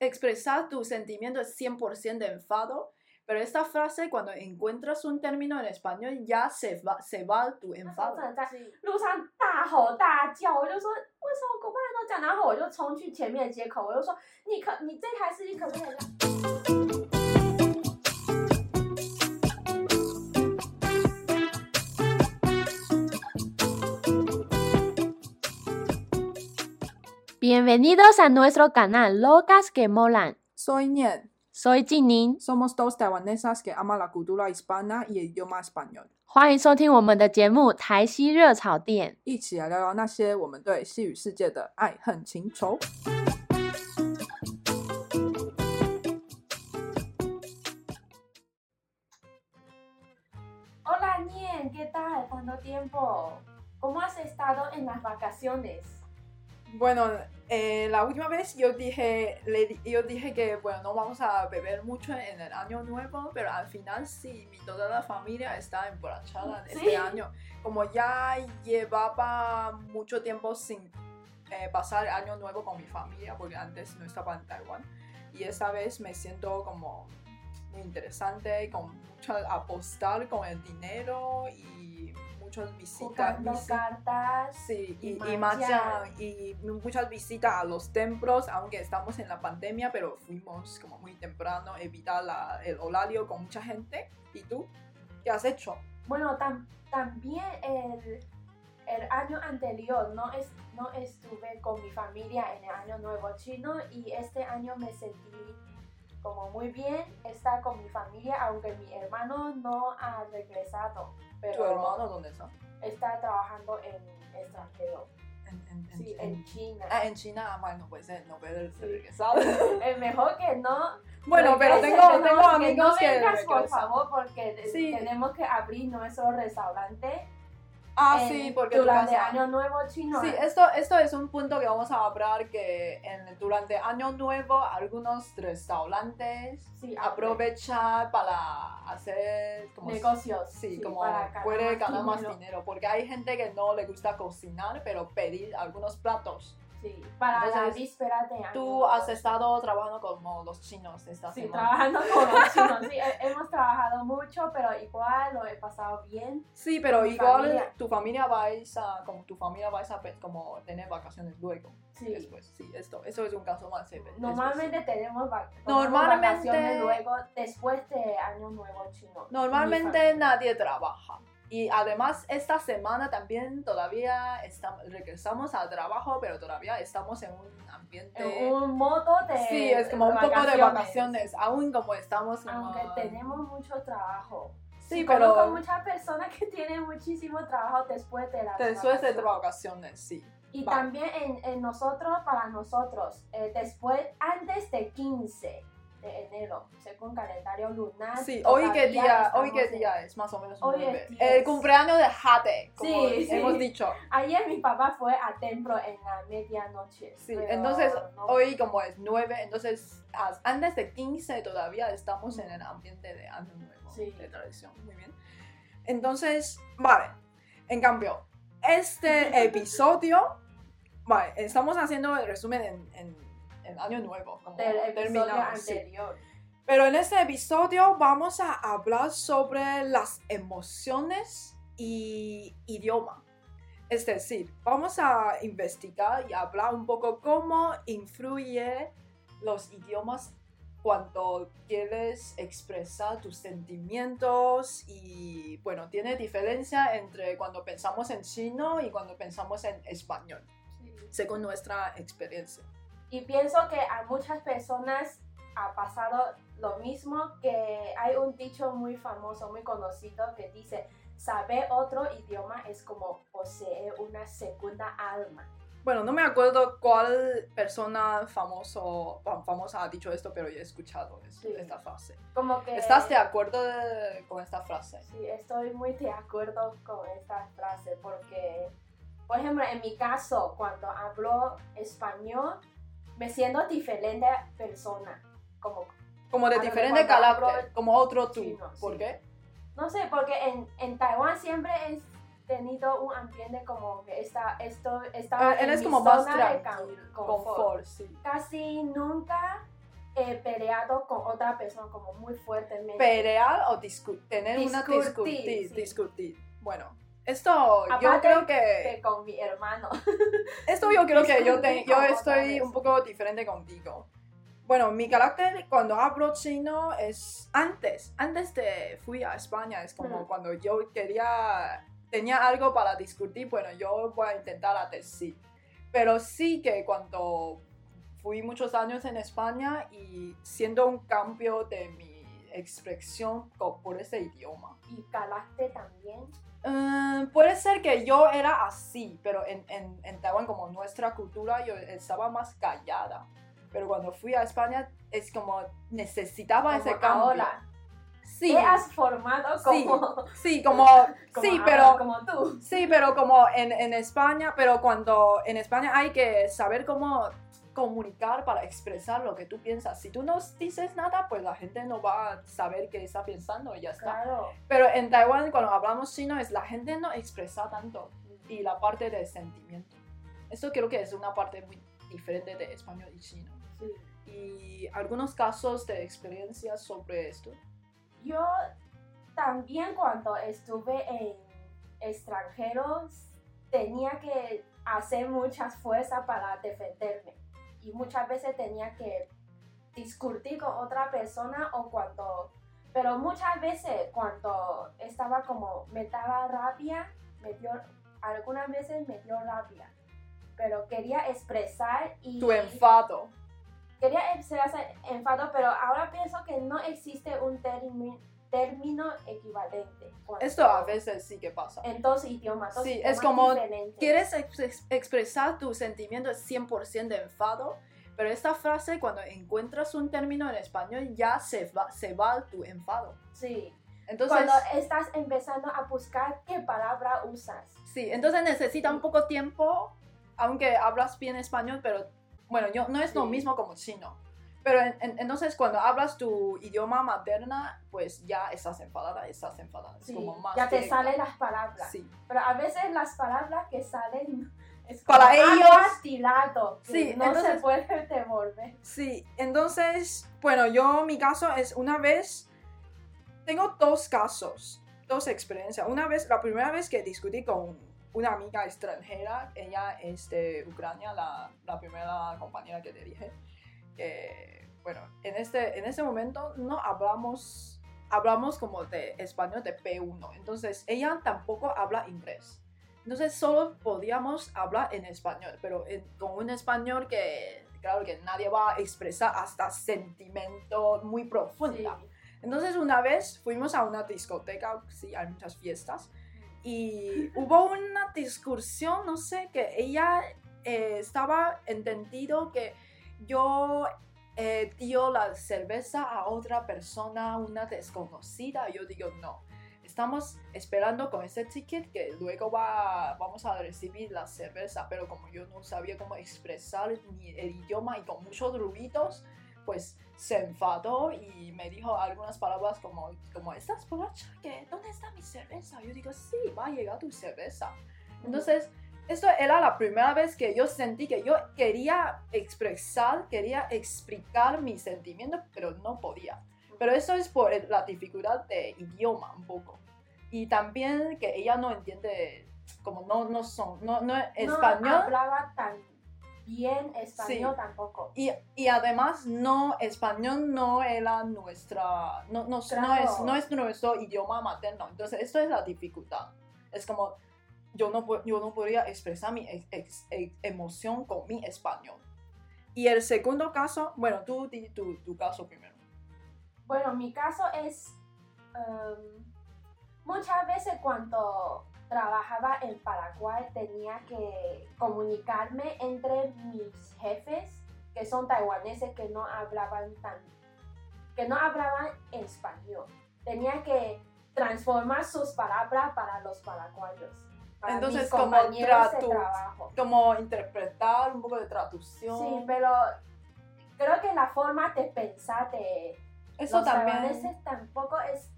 expresar tu sentimiento es 100% de enfado, pero esta frase cuando encuentras un término en español ya se va, se va tu enfado. Bienvenidos a nuestro canal Locas que Molan. Soy Nian, Soy Jinin， somos dos taiwanesas que aman la cultura hispana y el idioma español. 欢迎收听我们的节目《台西热炒店》。一起来聊聊那些我们对西语世界的爱恨情仇。 Hola Nien, ¿qué tal? ¿Cuánto tiempo? ¿Cómo has estado en las vacaciones? Bueno, eh, la última vez yo dije, le yo dije que bueno, no vamos a beber mucho en el año nuevo, pero al final sí, mi, toda la familia está emborrachada Sí. este año. Como ya llevaba mucho tiempo sin eh, pasar el año nuevo con mi familia, porque antes no estaba en Taiwán, y esta vez me siento como muy interesante, con mucho apostar con el dinero y muchas visitas. Jugando visi- cartas. Sí, y y, y muchas visitas a los templos, aunque estamos en la pandemia, pero fuimos como muy temprano, evitar la- el horario con mucha gente. ¿Y tú? ¿Qué has hecho? Bueno, tam- también el, el año anterior no, es, no estuve con mi familia en el año nuevo chino y este año me sentí como muy bien estar con mi familia, aunque mi hermano no ha regresado, pero ¿Tu hermano dónde está? está trabajando en extranjero, En, en, sí, en- en China. Ah, en China, bueno, pues eh, no puede Sí. regresar. Es mejor que no. bueno, pero tengo, tengo amigos no que, vengas, por regresan. favor, porque Sí. tenemos que abrir nuestro restaurante Ah, en- sí, porque durante Año Nuevo chino. Sí, esto, esto es un punto que vamos a hablar que en, durante Año Nuevo algunos restaurantes Sí, aprovechan para hacer como negocios. Sí, como puede ganar más dinero. dinero, porque hay gente que no le gusta cocinar, pero pedir algunos platos. Sí, para la Entonces, víspera de año. Tú has estado trabajando como los chinos esta Sí, semana. trabajando con los chinos. Sí, he- hemos trabajado mucho, pero igual lo he pasado bien. Sí, pero igual familia. tu familia vais a, como tu familia vais a como tener vacaciones luego, Sí. después. Sí, esto, eso es un caso más Normalmente tenemos, va- Normalmente- vacaciones luego, después de Año Nuevo chino. Normalmente nadie trabaja. Y además esta semana también todavía estamos, regresamos al trabajo, pero todavía estamos en un ambiente... En un modo de. Sí, es como un poco de vacaciones, aún como estamos como- Aunque tenemos mucho trabajo. Sí, pero muchas personas que tienen muchísimo trabajo después de las después de vacaciones. vacaciones, sí. Y también en, en nosotros, para nosotros, eh, después, antes de 15 de enero, según calendario lunar. Sí, hoy qué día, hoy qué día es, más o menos Hoy es El 10. cumpleaños de Jade, como Sí, sí. hemos dicho. Ayer mi papá fue a templo en la medianoche. Sí, entonces no- hoy como es 9, entonces antes de 15 todavía estamos en el ambiente de año nuevo, Sí. de tradición, muy bien. Entonces, vale, en cambio, este episodio, vale, estamos haciendo el resumen en, en, en año nuevo, como Del episodio terminamos, sí. anterior. Pero en este episodio vamos a hablar sobre las emociones y idioma. Es decir, vamos a investigar y hablar un poco cómo influye los idiomas cuando quieres expresar tus sentimientos y bueno, tiene diferencia entre cuando pensamos en chino y cuando pensamos en español, Sí. según nuestra experiencia. Y pienso que a muchas personas ha pasado lo mismo, que hay un dicho muy famoso, muy conocido, que dice, saber otro idioma es como poseer una segunda alma. Bueno, no me acuerdo cuál persona famoso, fam- famosa ha dicho esto, pero he escuchado es- Sí. esta frase. Como que... ¿Estás de acuerdo de- con esta frase? Sí, estoy muy de acuerdo con esta frase porque, por ejemplo, en mi caso, cuando hablo español, me siento diferente persona. Como, Como de diferente carácter, como otro tú. chino, ¿Por sí. qué? no sé, porque en, en Taiwán siempre es tenido un ambiente como que está, esto, estaba Eh, Él en es mi como más zona de tranquilo, con- confort, sí. Casi nunca he peleado con otra persona como muy fuertemente. Pelear o discu- tener una Discutir, discutir, sí. discutir. Bueno, esto yo Aparte creo que que con mi hermano. esto yo creo que yo te- yo estoy un poco diferente contigo. Bueno, mi carácter cuando hablo chino es antes, antes de fui a España, es como Mm. cuando yo quería, tenía algo para discutir, bueno, yo voy a intentar a decir. Pero sí que cuando fui muchos años en España y siendo un cambio de mi expresión por ese idioma. Y carácter también. Mm, puede ser que yo era así, pero en, en, en Taiwán, como nuestra cultura, yo estaba más callada. Pero cuando fui a España, es como necesitaba ese Como cambio. ahora. Sí, Te has formado Sí. como, sí, como, como sí, ahora, pero, como tú. sí, pero como en, en España, pero cuando en España hay que saber cómo comunicar para expresar lo que tú piensas. Si tú no dices nada, pues la gente no va a saber qué está pensando y ya está. Claro. Pero en Taiwán, cuando hablamos chino, es la gente no expresa tanto y la parte de sentimiento. Esto creo que es una parte muy diferente de español y chino. Sí. Y algunos casos de experiencias sobre esto. Yo también cuando estuve en extranjeros tenía que hacer muchas fuerzas para defenderme y muchas veces tenía que discutir con otra persona o cuando pero muchas veces cuando estaba como me daba rabia me dio algunas veces me dio rabia pero quería expresar y Tu enfado. quería expresar enfado, pero ahora pienso que no existe un termi- término equivalente. Esto a veces sí que pasa. En dos idiomas. Sí, idiomas es como diferentes. Quieres ex- ex- expresar tu sentimiento 100% de enfado, pero esta frase cuando encuentras un término en español ya se va, se va tu enfado. Sí. Entonces, Cuando estás empezando a buscar qué palabra usas. Sí, entonces necesita un poco tiempo, aunque hablas bien español, pero bueno, yo, no es lo Sí. mismo como chino. Pero en- en- entonces cuando hablas tu idioma materna, pues ya estás enfadada, estás enfadada. Es Sí, como más ya te salen las palabras. Sí, Pero a veces las palabras que salen es Para como algo ellos- astilado, que Sí, no entonces- se puede devolver. sí. Entonces, bueno, yo mi caso es una vez, tengo dos casos, dos experiencias. Una vez, la primera vez que discutí con una amiga extranjera, ella es de Ucrania, la, la primera compañera que te dije. Que, bueno, en este, en este momento no hablamos, hablamos como de español de P1, entonces ella tampoco habla inglés. Entonces solo podíamos hablar en español, pero en- con un español que, claro, que nadie va a expresar hasta sentimiento muy Sí. profunda. Entonces una vez fuimos a una discoteca, sí, hay muchas fiestas, y hubo una discusión, no sé, que ella eh, estaba entendido que yo eh, dio la cerveza a otra persona, una desconocida, yo digo, no, estamos esperando con ese ticket que luego va, vamos a recibir la cerveza, pero como yo no sabía cómo expresar ni el idioma y con muchos ruidos, pues se enfadó y me dijo algunas palabras como, como ¿estás borracha? ¿Qué? ¿Dónde está mi cerveza? Yo digo, sí, va a llegar tu cerveza. Entonces, esto era la primera vez que yo sentí que yo quería expresar, quería explicar mi sentimiento, pero no podía. Pero eso es por la dificultad de idioma un poco. Y también que ella no entiende, como no, no son, no, no, No español. hablaba tan bien español Sí. tampoco. Y, y además, no, español no era nuestra, no, no, no, Claro. es, no es nuestro idioma materno. Entonces, esto es la dificultad. Es como, yo no, yo no podría expresar mi emoción con mi español. Y el segundo caso, bueno, tú tu, tu caso primero. Bueno, mi caso es em, muchas veces cuando trabajaba en Paraguay tenía que comunicarme entre mis jefes que son taiwaneses que no hablaban tan que no hablaban español. Tenía que transformar sus palabras para los paraguayos. Para Entonces, como trabajo. Como interpretar un poco de traducción. Sí, pero creo que la forma de pensar de Eso los también. tampoco es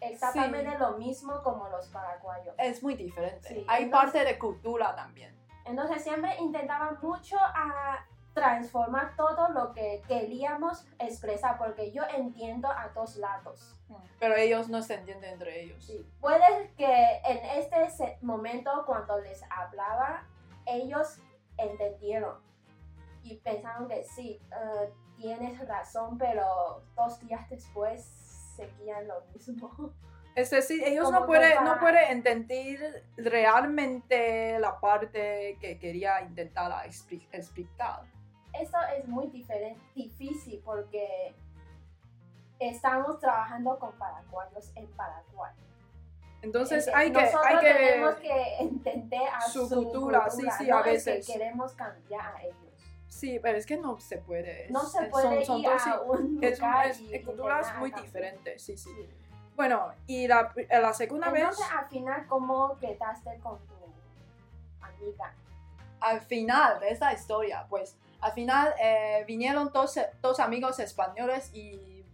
exactamente lo mismo como los paraguayos. Es muy diferente. Sí, Hay entonces- parte de cultura también. Entonces siempre intentaban mucho a transformar todo lo que queríamos expresar, porque yo entiendo a dos lados. Pero ellos no se entienden entre ellos. Sí. Puede que en este momento cuando les hablaba, ellos entendieron y pensaron que sí, eh, tienes razón, pero dos días después seguían lo mismo. Es decir, ellos Como no pueden, para- no pueden entender realmente la parte que quería intentar expli- explicar. Eso es muy diferente, difícil porque estamos trabajando con paraguayos en Paraguay. Entonces Eh, hay que, hay que tenemos que entender a su su, cultura, sí, sí, a no es veces. que queremos cambiar a ellos. Sí, pero es que no se puede. No es- se son- puede son ir dos- a un es, lugar es- y es culturas muy diferentes, sí, sí. Sí. Bueno, y la, la segunda vez, Entonces, al final, ¿cómo quedaste con tu amiga? al final de esta historia, pues, al final eh, vinieron dos, dos amigos españoles y,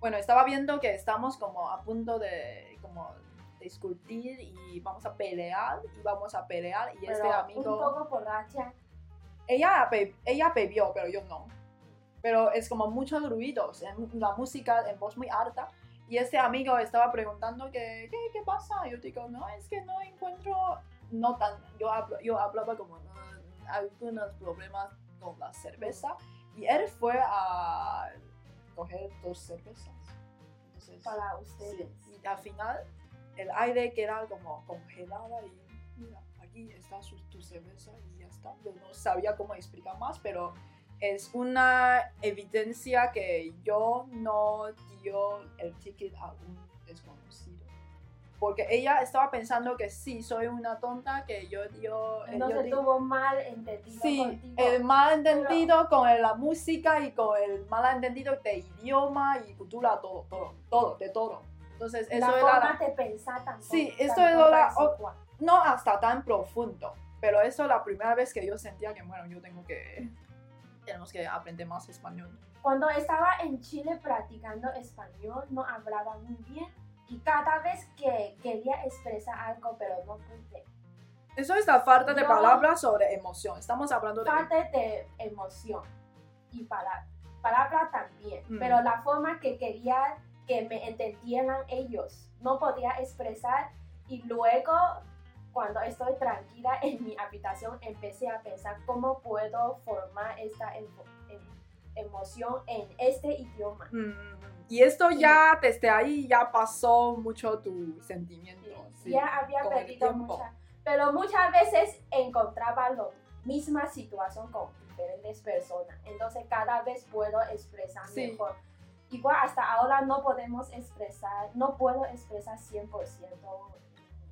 bueno, estaba viendo que estamos como a punto de, como, discutir y vamos a pelear y vamos a pelear y este Pero un amigo... poco borracha. ella, be- ella bebió, pero yo no. Pero es como muchos ruidos, en la música en voz muy alta. Y este amigo estaba preguntando que, ¿qué, qué pasa? Yo digo, no, es que no encuentro, no tan, yo, hablo- yo hablaba como "Mm, algunos problemas con la cerveza. Y él fue a coger dos cervezas. Entonces, para sí, ustedes. y al final el aire queda como congelada y mira, aquí está su, tu cerveza y ya está. Yo no sabía cómo explicar más, pero es una evidencia que yo no dio el ticket a un desconocido. Porque ella estaba pensando que sí, soy una tonta, que yo dio... yo Entonces di- tuvo mal entendido Sí, contigo. el malentendido con el- la música y con el malentendido de idioma y cultura, todo, todo, todo, de todo. Entonces, eso la era forma la- de pensar tampoco. Sí, esto tampoco era es o- no hasta tan profundo, pero eso es la primera vez que yo sentía que, bueno, yo tengo que, tenemos que aprender más español. Cuando estaba en Chile practicando español, no hablaba muy bien. Y cada vez que quería expresar algo, pero no pude. Eso es la falta de No. palabras sobre emoción. Estamos hablando de... Falta de emoción. Y para, palabra también. Mm. Pero la forma que quería que me entendieran ellos, no podía expresar. Y luego, cuando estoy tranquila en mi habitación, empecé a pensar cómo puedo formar esta emo- em- emoción en este idioma. Mm, y esto ya, desde ahí, ya pasó mucho tu sentimiento. sí, ya había perdido mucha, pero muchas veces encontraba la misma situación con diferentes personas, entonces cada vez puedo expresar Sí. mejor. Igual hasta ahora no podemos expresar, no puedo expresar 100%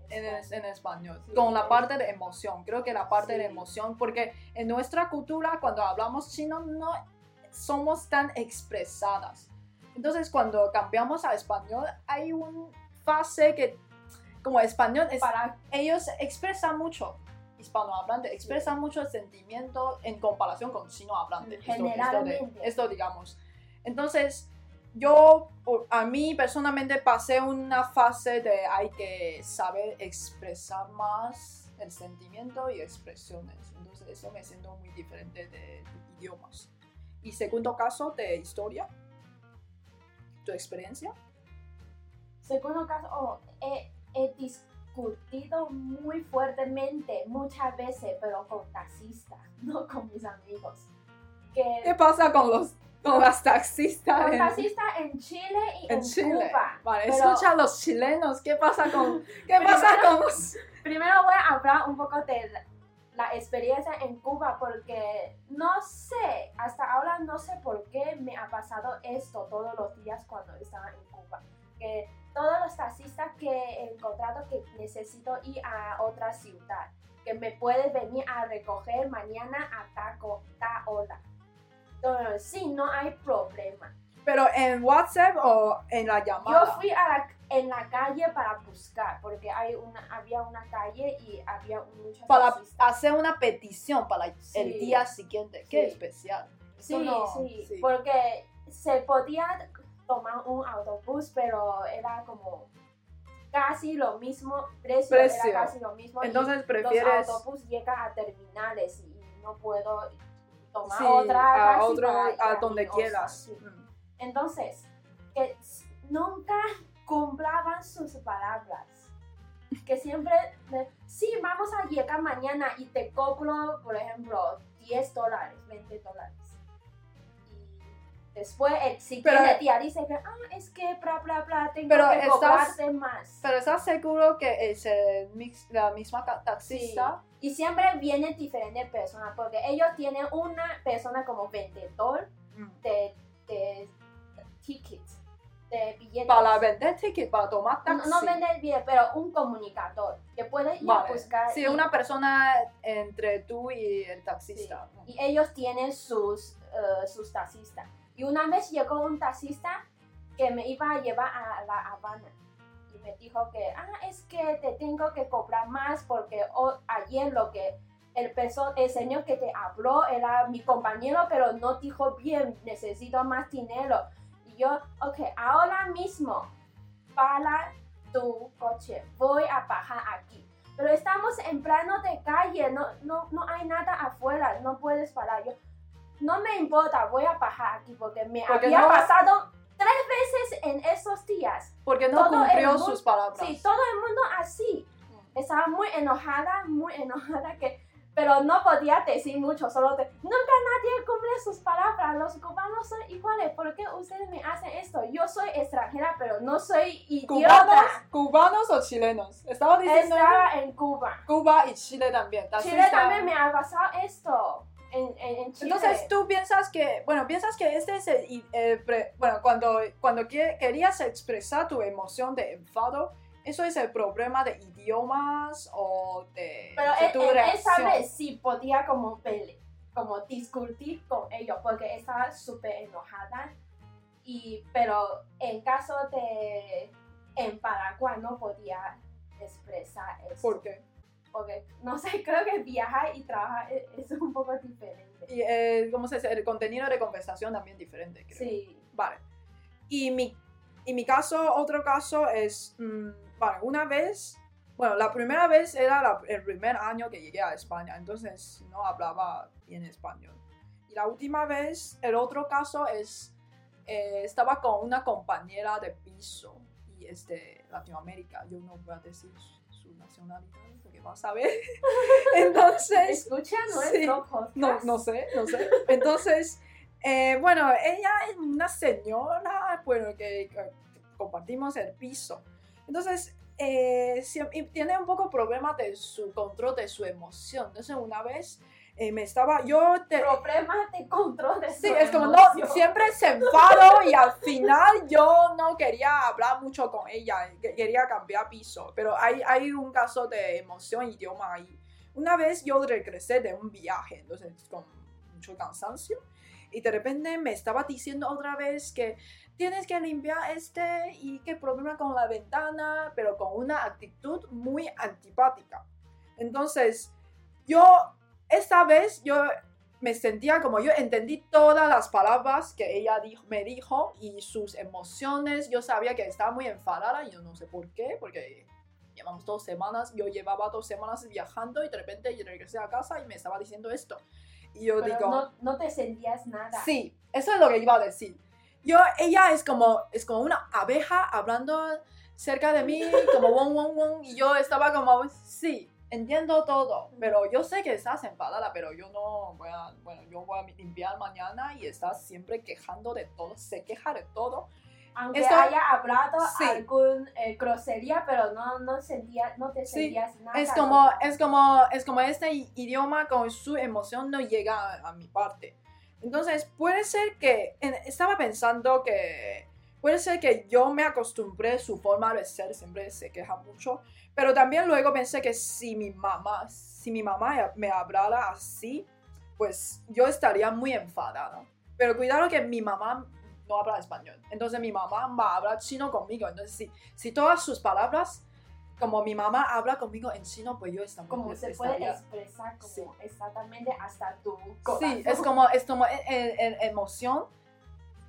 en, en es- en español, Sí, con la parte de emoción. Creo que la parte de Sí. emoción, porque en nuestra cultura, cuando hablamos chino, no somos tan expresadas. Entonces, cuando cambiamos a español, hay una fase que, como español, es- para ellos expresan mucho. Hispanohablante, expresan mucho el sentimiento en comparación con chino hablante. Esto- esto, de- Generalmente. esto digamos. Entonces, yo, a mí personalmente pasé una fase de hay que saber expresar más el sentimiento y expresiones. Entonces, eso me siento muy diferente de idiomas. Y segundo caso de historia, tu experiencia. segundo caso, oh, he, he discutido muy fuertemente muchas veces, pero con taxistas, no con mis amigos. Que ¿Qué pasa con los con las taxistas? Con en- taxistas en Chile y en, en Chile. Cuba. Vale, Pero escucha a los chilenos. ¿Qué pasa con, qué Primero- pasa con los... Primero voy a hablar un poco de la, experiencia en Cuba porque no sé, hasta ahora no sé por qué me ha pasado esto todos los días cuando estaba en Cuba. Que todos los taxistas que he encontrado que necesito ir a otra ciudad, que me puedes venir a recoger mañana a taco, ta hora. Entonces, sí, no hay problema. Pero en WhatsApp o en la llamada. Yo fui a la, en la calle para buscar, porque hay una, había una calle y había muchos para taxistas. hacer una petición para el día siguiente. Qué Sí. especial. Sí, no- sí, porque se podía tomar un autobús, pero era como casi lo mismo, precio, Precio. era casi lo mismo. Entonces prefieres los autobuses llegan a terminales y no puedo tomar otra a otro a donde quieras. Mm. Entonces, que nunca compraban sus palabras. Que siempre, sí, vamos a llegar mañana y te cobro, por ejemplo, 10 dólares, 20 dólares. Y después el siguiente Pero- día dice que, ah, es que bla, bla, bla, tengo Pero que estás- cobrarte más. Pero ¿estás seguro que es mix- la misma taxista? Y siempre vienen diferentes personas, porque ellos tienen una persona como vendedor Mm. de, de tickets, de billetes. Para vender ticket, para tomar No, taxi. no vende el billete, pero un comunicador que puede ir a Vale. buscar. Sí, y, una persona entre tú y el taxista. y ellos tienen sus, eh, sus taxistas. Y una vez llegó un taxista que me iba a llevar a La Habana. Y me dijo que, ah, es que te tengo que cobrar más porque ho- ayer lo que el, perso- el señor que te habló era mi compañero, pero no dijo bien, necesito más dinero. Y yo, ok, ahora mismo, para tu coche, voy a bajar aquí. Pero estamos en plano de calle, no, no, no hay nada afuera, no puedes parar. Yo, no me importa, voy a bajar aquí porque me Porque había no- pasado tres veces en esos días. Porque no Todo cumplió mundo- sus palabras. Sí, todo el mundo así. Estaba muy enojada, muy enojada que... Pero no podía decir mucho, solo de, nunca nadie cumple sus palabras, los cubanos son iguales, ¿por qué ustedes me hacen esto? Yo soy extranjera, pero no soy ¿Cubanos, idiota. ¿Cubanos o chilenos? Estaba diciendo Estaba en Cuba. Cuba y Chile también. Chile también me ha pasado esto. En, en, Chile. Entonces tú piensas que, bueno, piensas que este es el, pre- bueno, cuando, cuando que- querías expresar tu emoción de enfado, ¿eso es el problema de idiomas o de, Pero de tu esa reacción? vez sí podía como pele, como discutir con ellos porque estaba súper enojada. Y, pero en caso de en Paraguay no podía expresar eso. ¿Por qué? Porque, no sé, creo que viajar y trabajar es, es un poco diferente. Y el, ¿cómo se dice? el contenido de conversación también diferente, creo. Sí. Vale. Y mi, y mi caso, otro caso es, mm, vale, una vez, bueno, la primera vez era la- el primer año que llegué a España, entonces no hablaba bien español. Y la última vez, el otro caso es, eh, estaba con una compañera de piso y es de Latinoamérica, yo no voy a decir su, nacionalidad porque vas a ver. entonces... Escucha sí. nuestro podcast. No, no sé, no sé. Entonces, eh, bueno, ella es una señora, bueno, que, que compartimos el piso. Entonces, eh, tiene un poco problema de su control de su emoción. Entonces, una vez eh, me estaba, yo te, Problemas de control de Sí, su es como, no, emoción. siempre se enfadó y al final yo no quería hablar mucho con ella, que- quería cambiar piso, pero hay, hay un caso de emoción idioma ahí. Una vez yo regresé de un viaje, entonces con mucho cansancio, y de repente me estaba diciendo otra vez que tienes que limpiar este y qué problema con la ventana, pero con una actitud muy antipática. Entonces, yo, esta vez, yo me sentía como yo entendí todas las palabras que ella dijo, me dijo y sus emociones. Yo sabía que estaba muy enfadada y yo no sé por qué, porque llevamos dos semanas, yo llevaba dos semanas viajando y de repente yo regresé a casa y me estaba diciendo esto. Y yo Pero digo, no, no te sentías nada. Sí, eso es lo que iba a decir. Yo, ella es como, es como una abeja hablando cerca de mí, como won, won, won, y yo estaba como, sí, entiendo todo, pero yo sé que estás enfadada, pero yo no voy a, bueno, yo voy a limpiar mañana y estás siempre quejando de todo, se queja de todo. Aunque Esto- haya hablado Sí. algún eh, grosería, pero no, no, sentía, no te Sí, sentías nada. Es como, es como, es como este idioma con su emoción no llega a, a mi parte. Entonces, puede ser que, en- estaba pensando que, puede ser que yo me acostumbré a su forma de ser, siempre se queja mucho, pero también luego pensé que si mi mamá, si mi mamá me hablara así, pues yo estaría muy enfadada. Pero cuidado que mi mamá no habla español, entonces mi mamá va a hablar chino conmigo, entonces si, si todas sus palabras como mi mamá habla conmigo en chino, pues yo estamos como se puede expresar como Sí. exactamente hasta tu Sí, corazón. es como, es como en, en- en emoción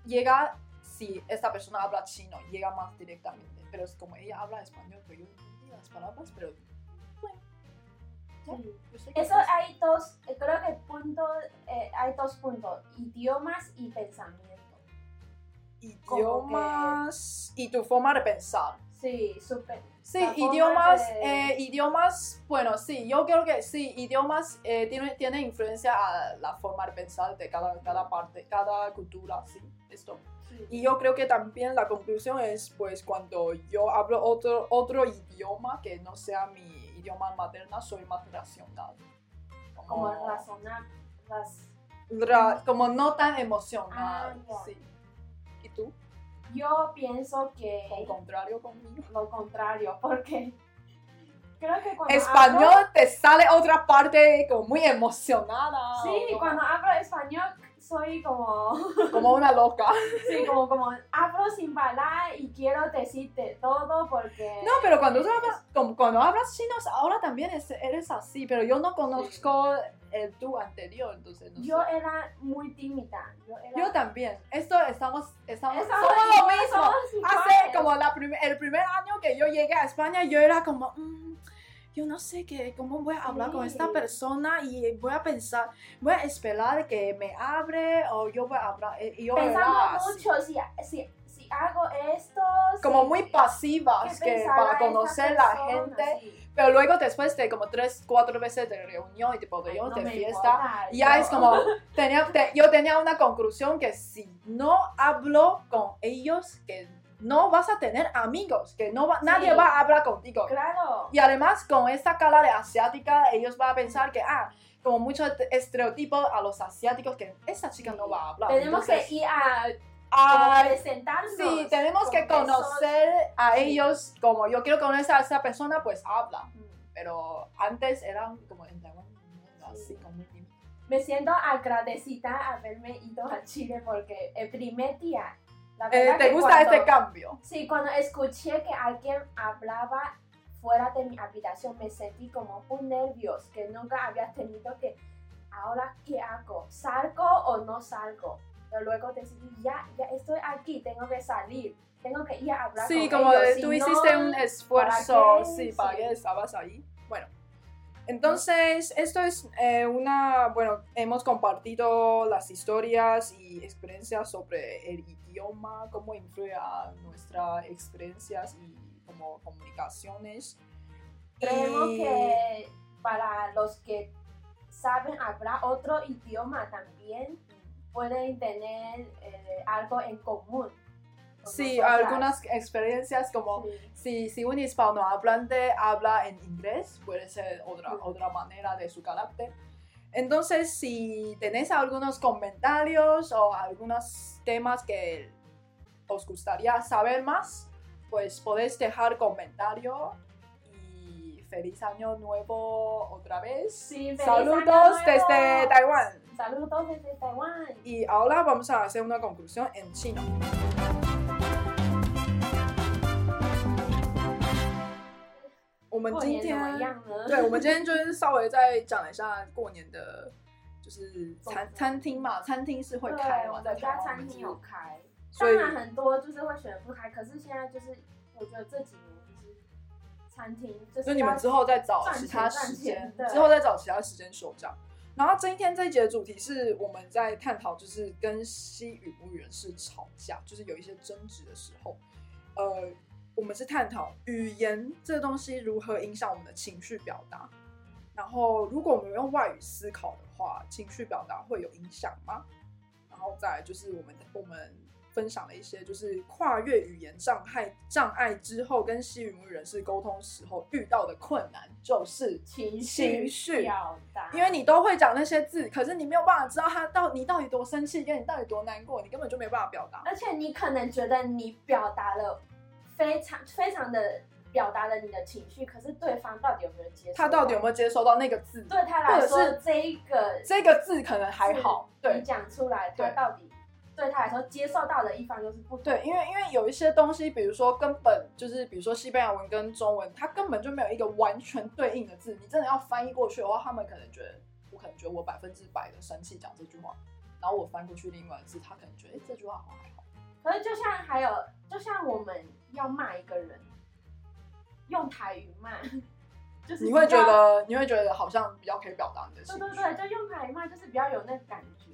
llega si esta persona habla chino, llega más directamente. Pero es como ella habla español, pero yo no entiendo las palabras, pero bueno. Sí. Eso es- hay dos, creo que punto, eh, hay dos puntos, idiomas y pensamiento. Idiomas y tu forma de pensar. Sí, súper. Sí, La idiomas, de- eh, idiomas, bueno, sí, yo creo que sí, idiomas eh, tiene, tiene influencia a la forma de pensar de cada, cada parte, cada cultura, sí, esto. Sí. Y yo creo que también la conclusión es, pues, cuando yo hablo otro, otro idioma que no sea mi idioma materna, soy más racional. como razonar, raz- ra- como no tan emocional, Ah, sí. ¿Y tú? Yo pienso que Al contrario conmigo. lo contrario, porque creo que cuando Español hablo- te sale otra parte como muy emocionada. sí, cuando hablo español soy como, como una loca. sí, como, como hablo sin parar y quiero decirte todo porque... No, pero cuando tú hablas, como cuando hablas chino, ahora también es- eres así, pero yo no conozco el tú anterior, entonces no Yo sé. era muy tímida. Yo, era, Yo también. Esto estamos, estamos, Estamos somos lo mismo. somos Hace como la prim- el primer año que yo llegué a España, yo era como, "Mm, yo no sé qué, cómo voy a hablar con esta Sí. persona y voy a pensar, voy a esperar que me abre o yo voy a hablar. eh, Y yo Pensamos mucho si, si, si hago esto. Como muy ¿qué pasivas que para conocer la persona? gente. Sí. Pero luego después de como tres, cuatro veces de reunión y tipo de, Ay, de no me fiesta, importa, ya yo- es como, tenía, te- yo tenía una conclusión que si no hablo con ellos, que no vas a tener amigos, que no va- Sí. nadie va a hablar contigo. Claro. Y además con esta cara de asiática, ellos van a pensar que, ah, como mucho estereotipo a los asiáticos, que esta chica no va a hablar. Tenemos Entonces, que ir a ah, como presentarnos. Sí, tenemos que esos- conocer a sí. ellos como yo quiero conocer a esa persona, pues habla. Pero antes eran como en Taiwán, así como. Me siento agradecida haberme ido a Chile porque el primer día. La Eh, verdad ¿Te que gusta cuando- este cambio? Sí, cuando escuché que alguien hablaba fuera de mi habitación, me sentí como un nervios que nunca había tenido que, ahora qué hago, salgo o no salgo. Pero luego decidí, ya, ya estoy aquí, tengo que salir, tengo que ir a hablar Sí, con como ellos, de- si tú hiciste un esfuerzo, qué? sí, para Sí. que estabas ahí. Bueno, entonces esto es eh, una, bueno, hemos compartido las historias y experiencias sobre el idioma, cómo influye a nuestras experiencias y como comunicaciones. Creemos Y- que para los que saben hablar otro idioma también pueden tener eh, algo en común. Sí, nosotras. algunas experiencias como Sí. si, si un hispanohablante habla en inglés, puede ser otra, Sí. otra manera de su carácter. Entonces, si tenéis algunos comentarios o algunos temas que os gustaría saber más, pues podéis dejar comentario y feliz año nuevo otra vez. Sí, feliz Saludos año desde Taiwán. Saludos desde Taiwán. Y ahora vamos a hacer una conclusión en chino. 们今天？对，我们今天就是稍微再讲一下过年的，就是餐餐厅嘛，餐厅是会对开嘛，我在家餐厅有开，当然很多就是会选不开，可是现在就是我觉得这几年就是餐厅就是你们之后再找其他时间之后再找其他时间休假。然后今天这一节的主题是我们在探讨，就是跟西语母语人士吵架，就是有一些争执的时候，呃，我们是探讨语言这个东西如何影响我们的情绪表达。然后，如果我们用外语思考的话，情绪表达会有影响吗？然后再来就是我们我们分享了一些就是跨越语言障碍障碍之后，跟西语母语人士沟通时候遇到的困难，就是情情绪表达，因为你都会讲那些字，可是你没有办法知道他到你到底多生气，跟你到底多难过，你根本就没办法表达。而且你可能觉得你表达了非常非常的表达了你的情绪，可是对方到底有没有接受？他到底有没有接收到那个字？对他来说这一个这个字可能还好，对你讲出来，他到底对他来说接受到的一方又是不。对，因为因为有一些东西，比如说根本就是比如说西班牙文跟中文，它根本就没有一个完全对应的字，你真的要翻译过去的话，他们可能觉得我可能觉得我百分之百的生气讲这句话，然后我翻过去另外一个字，他可能觉得哎这句话好像还好。可是就像还有，就像我们要骂一个人，用台语骂，就是你会觉得你会觉得好像比较可以表达你的情绪。对对对，就用台语骂就是比较有那感觉。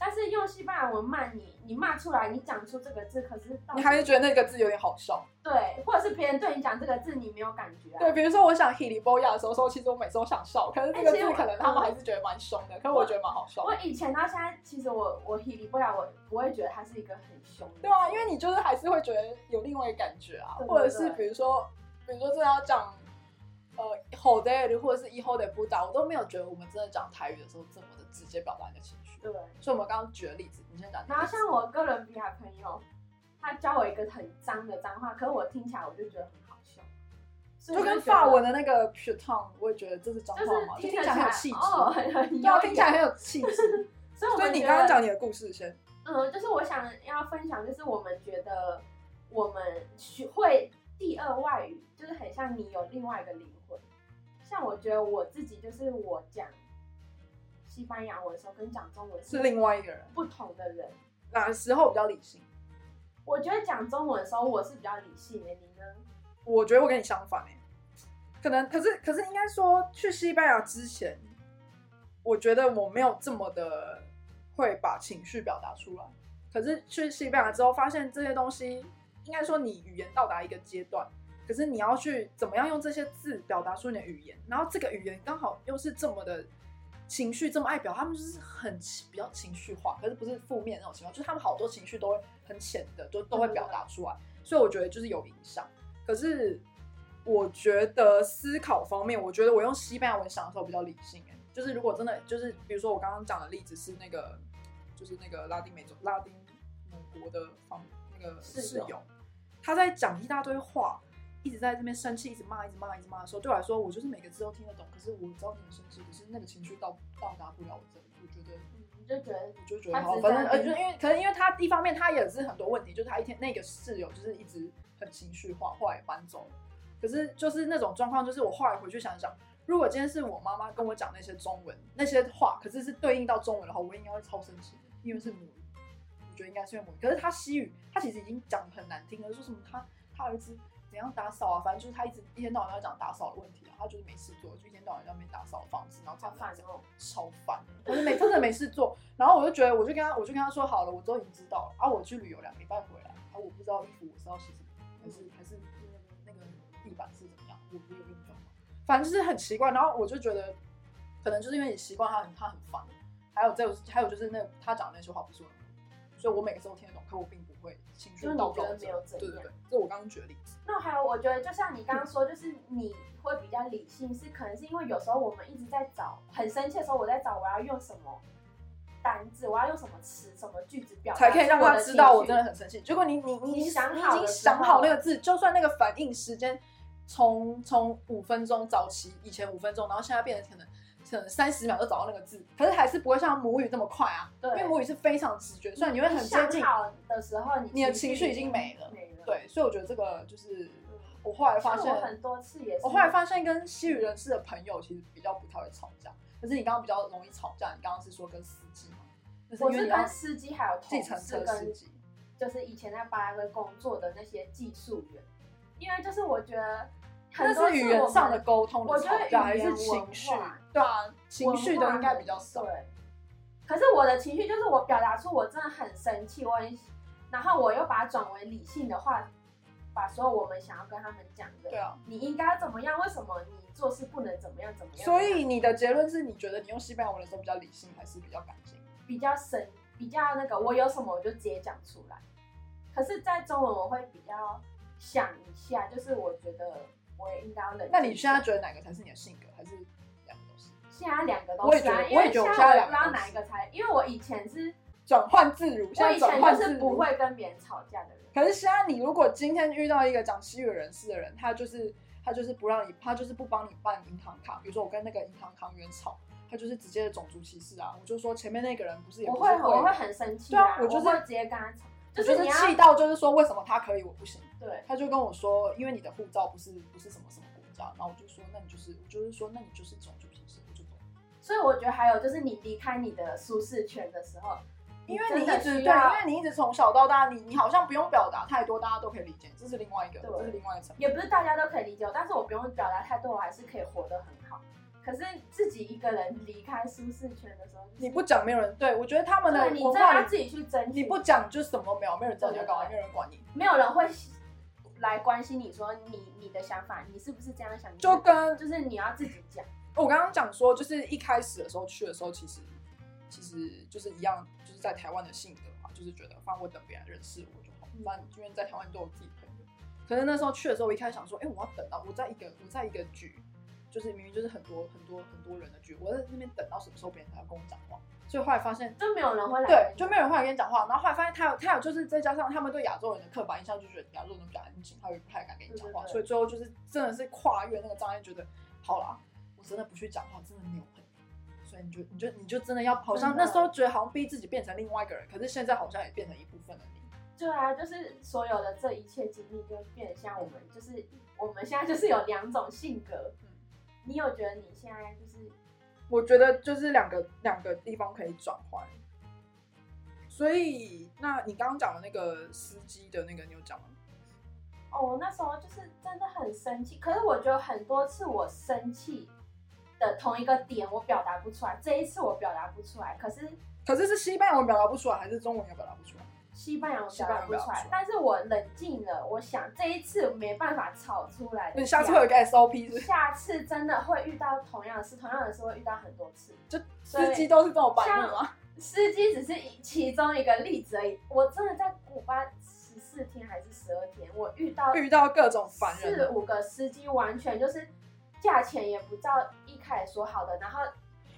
但是用西班牙文骂你，你骂出来，你讲出这个字，可是你还是觉得那个字有点好笑。对，或者是别人对你讲这个字，你没有感觉啊。对，比如说我想 Hilly Boya 的时候，说其实我每次都想笑，可是这个字可能他们还是觉得蛮凶的，可是我觉得蛮好笑的。我以前到现在，其实我我 h i 不了，我不会觉得它是一个很凶的。对啊，因为你就是还是会觉得有另外一个感觉啊，或者是比如说，比如说真的要讲呃 hold it 或者是 e hold it 不打，我都没有觉得我们真的讲台语的时候这么的直接表达你的情绪。对。所以我们刚刚举的例子，你先讲。然后像我哥伦比亚朋友，他教我一个很脏的脏话，可是我听起来我就觉得很好笑，就跟法文的那个 putain，我也觉得这是脏就话嘛，就听是听起起来很有气质。哦，很很对听起来很有气质。所以我 所以你刚刚讲你的故事先。嗯，就是我想要分享，就是我们觉得我们学会第二外语，就是很像你有另外一个灵魂。像我觉得我自己就是我讲西班牙文的时候跟讲中文是另外一个人，不同的人。哪时候比较理性？我觉得讲中文的时候我是比较理性的，你呢？我觉得我跟你相反哎、可能可是可是应该说去西班牙之前，我觉得我没有这么的会把情绪表达出来。可是去西班牙之后，发现这些东西，应该说你语言到达一个阶段，可是你要去怎么样用这些字表达出你的语言，然后这个语言刚好又是这么的情绪这么爱表，他们就是很情比较情绪化，可是不是负面那种情况，就是他们好多情绪都会很浅的，都都会表达出来，所以我觉得就是有影响。可是我觉得思考方面，我觉得我用西班牙文想的时候比较理性哎，就是如果真的就是比如说我刚刚讲的例子是那个就是那个拉丁美洲拉丁美国的方那个室友，他在讲一大堆话。一直在这边生气，一直骂，一直骂，一直骂的时候，对我来说，我就是每个字都听得懂。可是我知道你很生气，可是那个情绪到到达不了我这里，我觉得嗯，你就觉得我就觉得反正呃，就因为可能因为他一方面他也是很多问题，就是他一天那个室友就是一直很情绪化，后来也搬走了。可是就是那种状况，就是我后来回去想想，如果今天是我妈妈跟我讲那些中文那些话，可是是对应到中文的话，我应该会超生气的，因为是母语。我觉得应该是因为母语，可是他西语，他其实已经讲得很难听了，说什么他他儿子怎样打扫啊，反正就是他一直一天到晚在讲打扫的问题啊，他就是没事做，就一天到晚在那边打扫房子，然后怎好烦样怎样哦。超烦，我就没真的没事做，然后我就觉得，我就跟他，我就跟他说好了，我都已经知道了啊，我去旅游两个礼拜回来，啊，我不知道衣服我是要洗什么，还是还是那个那个地板是怎么样，我不有用到吗？反正就是很奇怪，然后我就觉得，可能就是因为你习惯他很他很烦，还有这个还有就是那他讲的那些话不是我的，所以我每个字都听得懂，可我并不会情绪就是你觉得没有怎样对对对，这我刚刚举的例子，那还有，我觉得就像你刚刚说，就是你会比较理性，是可能是因为有时候我们一直在找，很生气的时候，我在找我要用什么单字，我要用什么词、什么句子表达，才可以让他知道我真的很生气。结果你你你你想你已经想好那个字，就算那个反应时间从从五分钟早期以前五分钟，然后现在变成可能可能三十秒就找到那个字，可是还是不会像母语这么快啊。对因为母语是非常直觉，虽然你会很接近的时候，你你的情绪已经没了没了。对，所以我觉得这个就是嗯，我后来发现我，很多次也是，我后来发现跟西语人士的朋友其实比较不太会吵架，可是你刚刚比较容易吵架，你刚刚是说跟司机嘛？那是我是跟司机还有同计程车司事跟机。就是以前在巴拉圭工作的那些技术员，因为就是我觉得那很多是语言上的沟沟通的我觉得吵架，还是情绪？对啊，情绪的应该比较少。对，可是我的情绪就是我表达出我真的很生气，我很，然后我又把它转为理性的话，把所有我们想要跟他们讲的，对啊，你应该怎么样？为什么你做事不能怎么样怎么样？所以你的结论是你觉得你用西班牙文的时候比较理性，还是比较感性？比较深，比较那个，我有什么我就直接讲出来。可是，在中文我会比较想一下，就是我觉得我也应该要冷静。那你现在觉得哪个才是你的性格，还是两个都是？现在两个都我也觉得我也觉得我现在我不知道哪一个才，因为我以前是，转换自如，现我在以前是不。会跟别人吵架的人。可是现在你如果今天遇到一个讲西语人士的人，他就是他就是不让你，他就是不帮你办银行卡。比如说我跟那个银行行员吵，他就是直接的种族歧视啊！我就说前面那个人不是也我不是会我会很生气对啊我就是会直接跟他吵，就就是你气到就是说为什么他可以我不行？对，他就跟我说，因为你的护照不是不是什么什么国家，然后我就说，那你就是我就是说，那你就是种族歧视，我就懂。所以我觉得还有就是你离开你的舒适圈的时候，因为你一直对，因为你一直从小到大，你你好像不用表达太多，大家都可以理解，这是另外一个，对这是另外一层。也不是大家都可以理解，但是我不用表达太多，我还是可以活得很好。可是自己一个人离开舒适圈的时候，就是你不讲，没有人对我觉得他们的你文化里，真的要自己去争取，你不讲就什么都没有，没有人知道你在干嘛，没有人管你。没有人会来关心你说你你的想法，你是不是这样想？就跟就是你要自己讲，我刚刚讲说，就是一开始的时候去的时候，其实其实就是一样，就是在台湾的性格嘛，就是觉得反正我等别人认识我就好，反正因为在台湾都有自己朋友。可是那时候去的时候，我一开始想说，哎、我要等到我在一个我在一个局，就是明明就是很多很多很多人的剧，我在那边等到什么时候别人才要跟我讲话？所以后来发现。就没有人会来对就没有人会来跟你讲话。然后后来发现他有他有就是再加上他们对亚洲人的刻板印象，就觉得亚洲人比较安静，他也不太敢跟你讲话。对对对所以最后就是真的是跨越那个障碍，觉得好啦，我真的不去讲话，真的没有朋友。所以你就你就你就真的要，好像那时候觉得好像逼自己变成另外一个人，可是现在好像也变成一部分的你。对啊，就是所有的这一切经历，就变得像我们，就是我们现在就是有两种性格。嗯你有觉得你现在就是我觉得就是两个两个地方可以转换。所以，那你刚刚讲的那个司机的那个，你有讲吗？哦，我那时候就是真的很生气，可是我觉得很多次我生气的同一个点我表达不出来，这一次我表达不出来，可是可是是西班牙文表达不出来，还是中文也表达不出来？西班牙我西表达不出来，但是我冷静了，我想这一次没办法吵出来的，你下次会有个 SOP 是是？下次真的会遇到同样的事，同样的事会遇到很多次。就司机都是这种反应吗？司机只是一其中一个例子而已。我真的在古巴十四天还是十二天，我遇到遇到各种烦人四，五个司机，完全就是价钱也不照一开始说好的，然后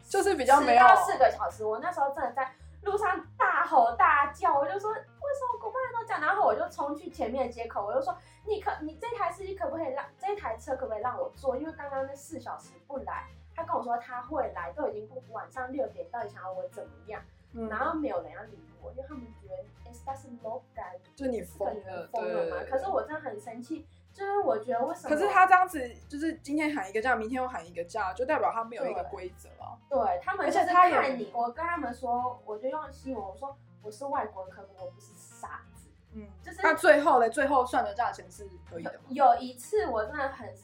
就是比较没有四个小时。我那时候真的在路上大吼大叫，我就说为什么古巴人都这样？然后我就冲去前面的街口，我就说你可你这台司机可不可以让这台车可不可以让我坐？因为刚刚那四小时不来。他跟我说他会来，都已经晚上六点，到底想要我怎么样？嗯然后没有人要理我，因为他们觉得 esta 是 loca，就你这个疯了，疯了嘛。可是我真的很生气，就是我觉得为什么？可是他这样子，就是今天喊一个价，明天又喊一个价，就代表他没有一个规则啊。对他们而就是且他也看你，我跟他们说，我就用西文我说我是外国人，可我不是傻子。嗯，就是那最后嘞，最后算的价钱是可以的吗？有一次我真的很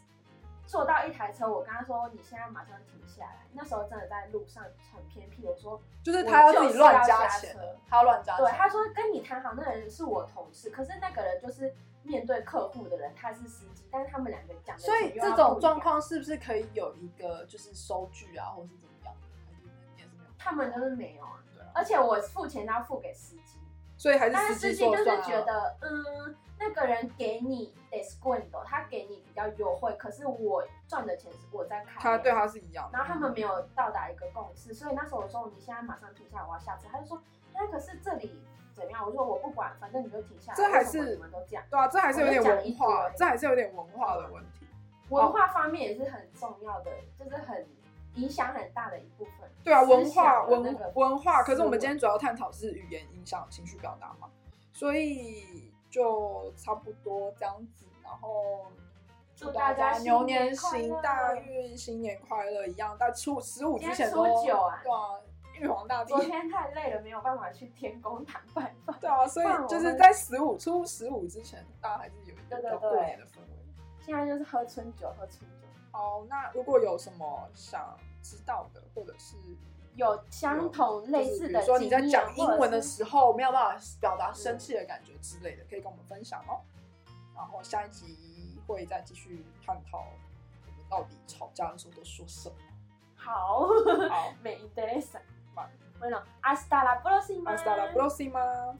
坐到一台车，我跟他说你现在马上停下来。那时候真的在路上很偏僻，我说就是他要自己乱加钱他要乱加钱。对，他说跟你谈好那个人是我同事，可是那个人就是面对客户的人，他是司机，但是他们两个讲的所以这种状，况是不是可以有一个就是收据啊，或是怎么样？他们就是没有啊。对啊，而且我付钱都要付给司机，所以还是但是司机司机就是说了算啊觉得，嗯，那个人给你 descuento，他给你比较优惠，可是我赚的钱是我在开，他对。他是一样的。然后他们没有到达一个共识，所以那时候我说你现在马上停下来，我要下车。他就说，那可是这里怎么样？我说我不管，反正你就停下来。这还是你们都这样，对啊，这还是有点文化，这还是有点文化的问题。文化方面也是很重要的，就是很影响很大的一部分。对啊，文化文文化，可是我们今天主要探讨是语言影响情绪表达嘛，所以就差不多这样子，然后祝大大家牛年行大运，新年快乐一样，到初十五之前都初九啊对啊，玉皇大帝昨天太累了，没有办法去天宫谈拜访。对啊，所以就是在十五初十五之前，大家还是有一个过对年的氛围。现在就是喝春酒，喝春酒。好，那如果有什么想知道的，或者是有相同类似的就是比如说你在讲英文的时候没有办法表达生气的感觉之类的，可以跟我们分享哦。然后下一集会再继续探讨我们到底吵架的时候都说什么。好，好 me interesa. Bueno, hasta la próxima. Hasta la próxima.